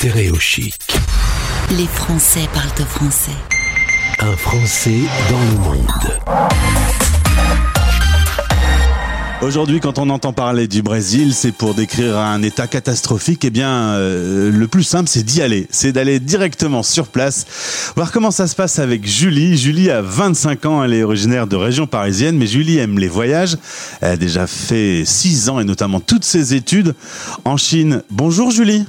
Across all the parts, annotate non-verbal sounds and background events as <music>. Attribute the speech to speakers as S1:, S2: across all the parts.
S1: Stéréo Chic.
S2: Les Français parlent au français.
S1: Un Français dans le monde.
S3: Aujourd'hui, quand on entend parler du Brésil, c'est pour décrire un état catastrophique. Eh bien, euh, le plus simple, c'est d'y aller. C'est d'aller directement sur place. Voir comment ça se passe avec Julie. Julie a 25 ans. Elle est originaire de région parisienne, mais Julie aime les voyages. Elle a déjà fait 6 ans et notamment toutes ses études en Chine. Bonjour Julie.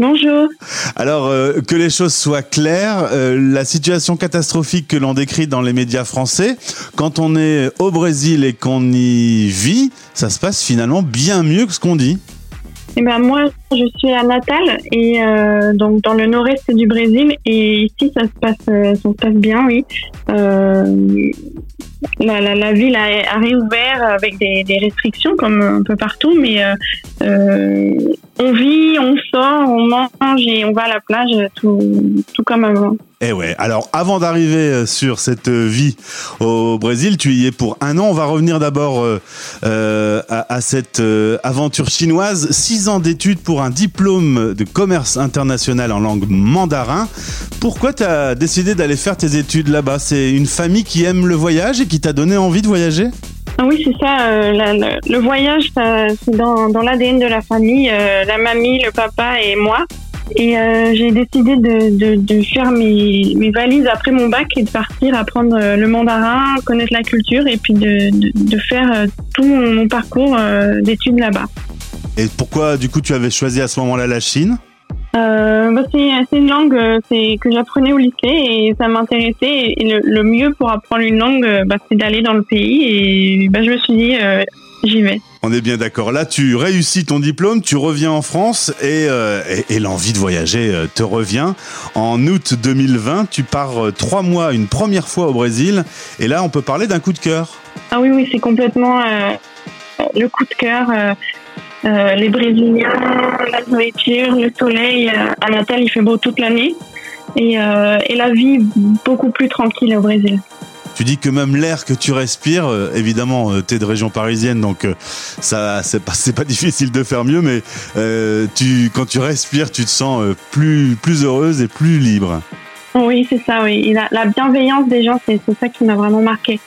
S4: Bonjour.
S3: Alors, euh, que les choses soient claires, euh, la situation catastrophique que l'on décrit dans les médias français, quand on est au Brésil et qu'on y vit, ça se passe finalement bien mieux que ce qu'on dit.
S4: Eh ben moi, je suis à Natal et euh, donc dans le nord-est du Brésil et ici ça se passe, ça se passe bien, oui. La, la, la, ville a, a, réouvert avec des, des, restrictions comme un peu partout, mais euh, on vit, on sort, on mange et on va à la plage, tout, tout comme avant.
S3: Eh ouais. Alors, avant d'arriver sur cette vie au Brésil, tu y es pour un an. On va revenir d'abord euh, à, à, cette aventure chinoise. Six ans d'études pour un diplôme de commerce international en langue mandarin. Pourquoi tu as décidé d'aller faire tes études là-bas? C'est une famille qui aime le voyage et qui t'a donné envie de voyager?
S4: Oui, c'est ça. Euh, le voyage, c'est dans, dans l'ADN de la famille. Euh, la mamie, le papa et moi. Et euh, j'ai décidé de, de, faire mes, mes, valises après mon bac et de partir apprendre le mandarin, connaître la culture et puis de, de, faire tout mon parcours d'études là-bas.
S3: Et pourquoi, du coup, tu avais choisi à ce moment-là la Chine?
S4: Euh, bah c'est une langue c'est que j'apprenais au lycée et ça m'intéressait et le, le, mieux pour apprendre une langue bah, c'est d'aller dans le pays et bah, je me suis dit euh, j'y vais.
S3: On est bien d'accord. Là, tu réussis ton diplôme, tu reviens en France et, euh, et, et l'envie de voyager te revient. En août 2020, tu pars trois mois une première fois au Brésil et là, on peut parler d'un coup de cœur.
S4: Ah oui, oui, c'est complètement le coup de cœur. Euh, les Brésiliens, la nourriture, le soleil. Euh, à Natal, il fait beau toute l'année. Et, euh, et, la vie beaucoup plus tranquille au Brésil.
S3: Tu dis que même l'air que tu respires, évidemment, tu es de région parisienne, donc ça, c'est pas, <laughs> pas difficile de faire mieux, mais tu, quand tu respires, tu te sens plus, plus heureuse et plus libre.
S4: Oui, c'est ça, oui. La, la bienveillance des gens, c'est ça qui m'a vraiment marqué.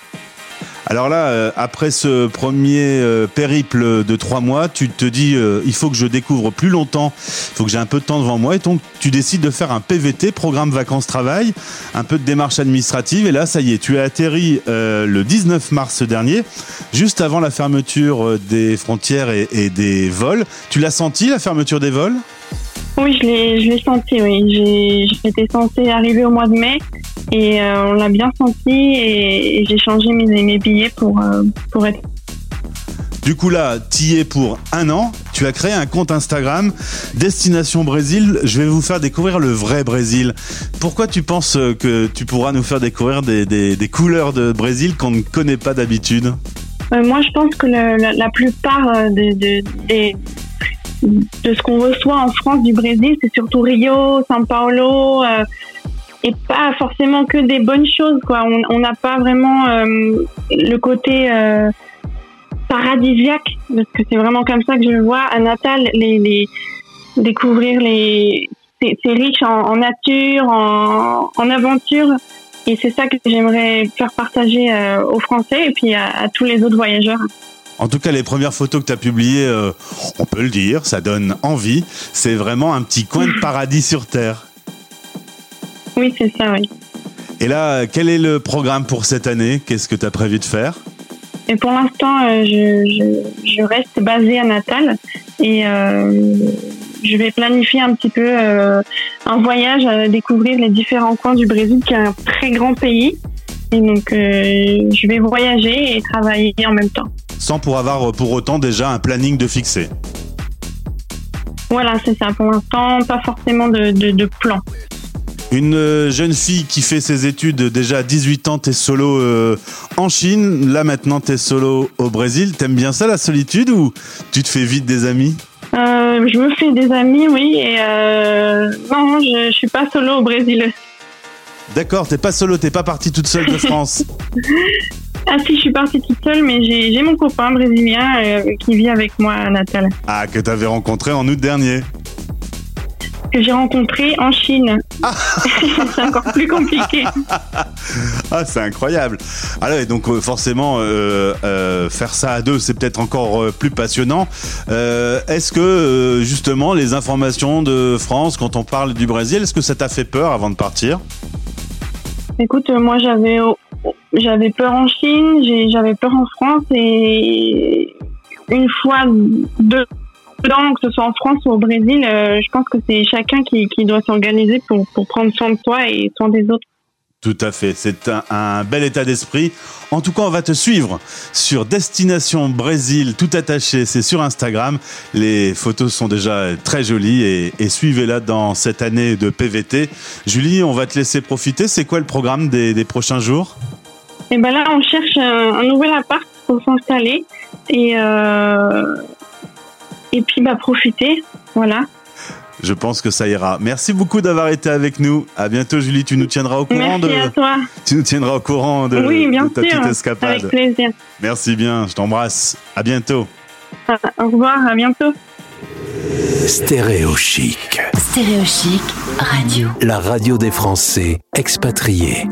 S3: Alors là, euh, après ce premier euh, périple de trois mois, tu te dis euh, il faut que je découvre plus longtemps, il faut que j'ai un peu de temps devant moi, et donc tu décides de faire un PVT, programme vacances-travail, un peu de démarche administrative, et là, ça y est, tu es atterri le 19 mars dernier, juste avant la fermeture des frontières et, des vols. Tu l'as senti, la fermeture des vols?
S4: Oui, je l'ai senti, oui. J'étais censée arriver au mois de mai et euh, on l'a bien senti et, et j'ai changé mes, mes, billets pour, euh, pour être.
S3: Du coup là, tu es pour un an. Tu as créé un compte Instagram Destination Brésil. Je vais vous faire découvrir le vrai Brésil. Pourquoi tu penses que tu pourras nous faire découvrir des, des, des couleurs de Brésil qu'on ne connaît pas d'habitude?
S4: Euh, Moi, je pense que la, la, plupart des de ce qu'on reçoit en France du Brésil, c'est surtout Rio, São Paulo, euh, et pas forcément que des bonnes choses. Quoi. On n'a pas vraiment euh, le côté euh, paradisiaque, parce que c'est vraiment comme ça que je le vois à Natal, les, les découvrir les. C'est riche en, en, nature, en, en aventure. Et c'est ça que j'aimerais faire partager euh, aux Français et puis à, à tous les autres voyageurs.
S3: En tout cas, les premières photos que tu as publiées, euh, on peut le dire, ça donne envie. C'est vraiment un petit coin de <laughs> paradis sur Terre.
S4: Oui, c'est ça, oui.
S3: Et là, quel est le programme pour cette année? Qu'est-ce que tu as prévu de faire?
S4: Et Pour l'instant, euh, je, je, je, reste basée à Natal et euh, je vais planifier un petit peu euh, un voyage à découvrir les différents coins du Brésil, qui est un très grand pays. Et donc, euh, je vais voyager et travailler en même temps
S3: sans pour avoir pour autant déjà un planning de fixé.
S4: Voilà, c'est ça. Pour l'instant, pas forcément de, de, de, plan.
S3: Une euh, jeune fille qui fait ses études déjà à 18 ans, t'es solo euh, en Chine. Là maintenant, t'es solo au Brésil. T'aimes bien ça, la solitude, ou tu te fais vite des amis?
S4: Euh, Je me fais des amis, oui. Et euh, non, je, je suis pas solo au Brésil.
S3: D'accord, t'es pas solo, t'es pas partie toute seule de <laughs> France.
S4: Ah si, je suis partie toute seule, mais j'ai mon copain brésilien euh, qui vit avec moi à Natal.
S3: Ah, que tu avais rencontré en août dernier
S4: que j'ai rencontré en Chine. <laughs> c'est encore plus compliqué. <laughs>
S3: Ah, c'est incroyable. Alors, et donc euh, forcément, euh, euh, faire ça à deux, c'est peut-être encore plus passionnant. Euh, est-ce que justement les informations de France, quand on parle du Brésil, est-ce que ça t'a fait peur avant de partir?
S4: Écoute, moi j'avais j'avais peur en Chine, j'avais peur en France et une fois deux que ce soit en France ou au Brésil, euh, je pense que c'est chacun qui, qui doit s'organiser pour, pour prendre soin de soi et soin des autres.
S3: Tout à fait, c'est un, un bel état d'esprit. En tout cas, on va te suivre sur Destination Brésil, tout attaché, c'est sur Instagram. Les photos sont déjà très jolies et, et suivez-la dans cette année de PVT. Julie, on va te laisser profiter. C'est quoi le programme des, des prochains jours?
S4: Et ben là, on cherche un, un nouvel appart pour s'installer et euh, et puis bah profiter, voilà.
S3: Je pense que ça ira. Merci beaucoup d'avoir été avec nous. À bientôt, Julie. Tu nous tiendras au courant
S4: Merci à
S3: de,
S4: toi.
S3: tu nous tiendras au courant de,
S4: oui, bien
S3: de ta
S4: sûr,
S3: petite escapade.
S4: avec plaisir.
S3: Merci bien. Je t'embrasse. À bientôt.
S4: Au revoir, à bientôt.
S1: Stéréo Chic,
S2: Stéréo Chic Radio.
S1: la radio des Français expatriés.